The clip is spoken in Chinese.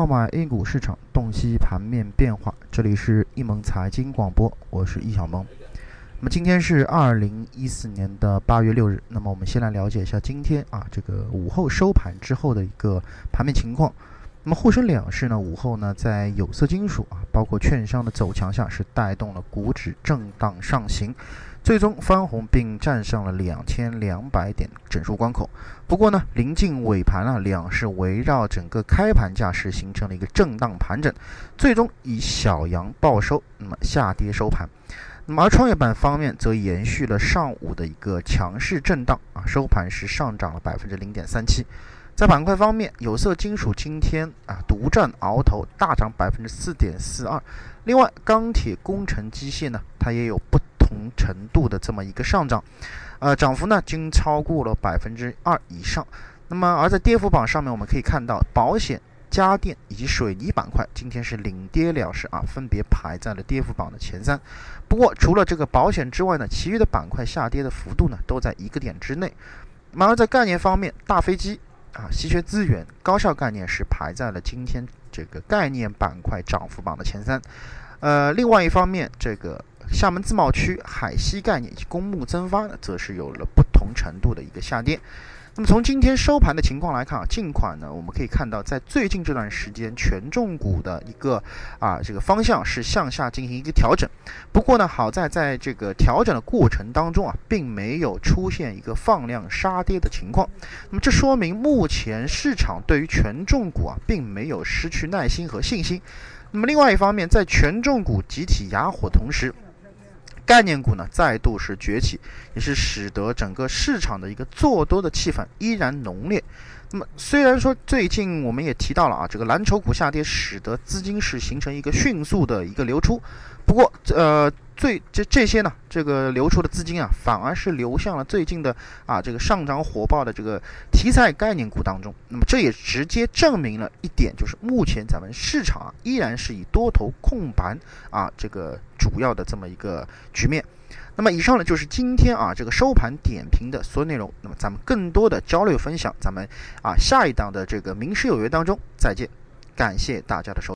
号码 A 股市场洞悉盘面变化，这里是易盟财经广播，我是易小萌。那么今天是二零一四年的八月六日，那么我们先来了解一下今天啊这个午后收盘之后的一个盘面情况。那么沪深两市呢午后呢在有色金属啊包括券商的走强下，是带动了股指震荡上行。最终翻红，并站上了两千两百点整数关口。不过呢，临近尾盘啊，两市围绕整个开盘价是形成了一个震荡盘整，最终以小阳报收，那么下跌收盘。那么而创业板方面则延续了上午的一个强势震荡啊，收盘是上涨了百分之零点三七。在板块方面，有色金属今天啊独占鳌头，大涨百分之四点四二。另外，钢铁、工程机械呢，它也有不。同程度的这么一个上涨，呃，涨幅呢均超过了百分之二以上。那么而在跌幅榜上面，我们可以看到保险、家电以及水泥板块今天是领跌了事啊，分别排在了跌幅榜的前三。不过除了这个保险之外呢，其余的板块下跌的幅度呢都在一个点之内。然而在概念方面，大飞机啊、稀缺资源、高效概念是排在了今天这个概念板块涨幅榜的前三。呃，另外一方面，这个。厦门自贸区、海西概念以及公募增发呢，则是有了不同程度的一个下跌。那么从今天收盘的情况来看啊，近款呢，我们可以看到，在最近这段时间，权重股的一个啊这个方向是向下进行一个调整。不过呢，好在在这个调整的过程当中啊，并没有出现一个放量杀跌的情况。那么这说明目前市场对于权重股啊，并没有失去耐心和信心。那么另外一方面，在权重股集体哑火同时，概念股呢再度是崛起，也是使得整个市场的一个做多的气氛依然浓烈。那么虽然说最近我们也提到了啊，这个蓝筹股下跌，使得资金是形成一个迅速的一个流出。不过呃。最这这些呢，这个流出的资金啊，反而是流向了最近的啊这个上涨火爆的这个题材概念股当中。那么这也直接证明了一点，就是目前咱们市场啊依然是以多头控盘啊这个主要的这么一个局面。那么以上呢就是今天啊这个收盘点评的所有内容。那么咱们更多的交流分享，咱们啊下一档的这个名师有约当中再见。感谢大家的收。